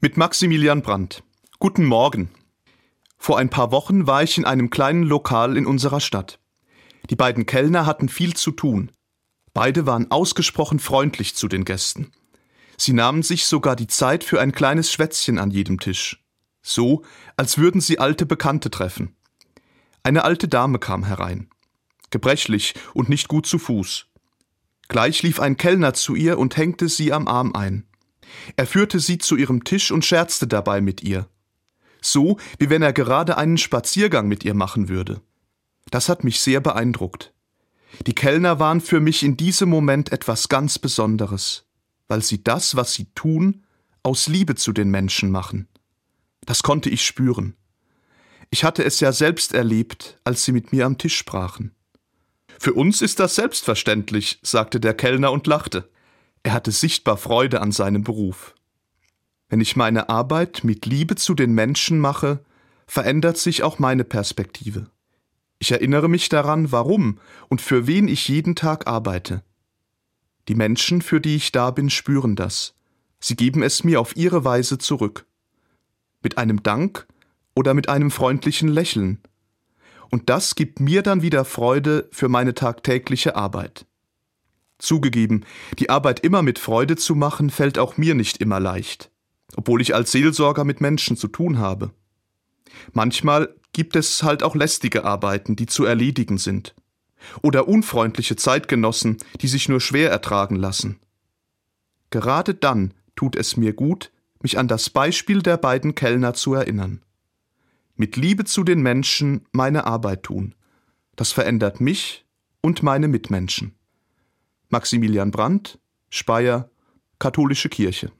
Mit Maximilian Brandt. Guten Morgen. Vor ein paar Wochen war ich in einem kleinen Lokal in unserer Stadt. Die beiden Kellner hatten viel zu tun. Beide waren ausgesprochen freundlich zu den Gästen. Sie nahmen sich sogar die Zeit für ein kleines Schwätzchen an jedem Tisch. So, als würden sie alte Bekannte treffen. Eine alte Dame kam herein. Gebrechlich und nicht gut zu Fuß. Gleich lief ein Kellner zu ihr und hängte sie am Arm ein. Er führte sie zu ihrem Tisch und scherzte dabei mit ihr. So, wie wenn er gerade einen Spaziergang mit ihr machen würde. Das hat mich sehr beeindruckt. Die Kellner waren für mich in diesem Moment etwas ganz Besonderes, weil sie das, was sie tun, aus Liebe zu den Menschen machen. Das konnte ich spüren. Ich hatte es ja selbst erlebt, als sie mit mir am Tisch sprachen. Für uns ist das selbstverständlich, sagte der Kellner und lachte. Er hatte sichtbar Freude an seinem Beruf. Wenn ich meine Arbeit mit Liebe zu den Menschen mache, verändert sich auch meine Perspektive. Ich erinnere mich daran, warum und für wen ich jeden Tag arbeite. Die Menschen, für die ich da bin, spüren das. Sie geben es mir auf ihre Weise zurück. Mit einem Dank oder mit einem freundlichen Lächeln. Und das gibt mir dann wieder Freude für meine tagtägliche Arbeit. Zugegeben, die Arbeit immer mit Freude zu machen, fällt auch mir nicht immer leicht, obwohl ich als Seelsorger mit Menschen zu tun habe. Manchmal gibt es halt auch lästige Arbeiten, die zu erledigen sind. Oder unfreundliche Zeitgenossen, die sich nur schwer ertragen lassen. Gerade dann tut es mir gut, mich an das Beispiel der beiden Kellner zu erinnern. Mit Liebe zu den Menschen meine Arbeit tun. Das verändert mich und meine Mitmenschen. Maximilian Brandt, Speyer, Katholische Kirche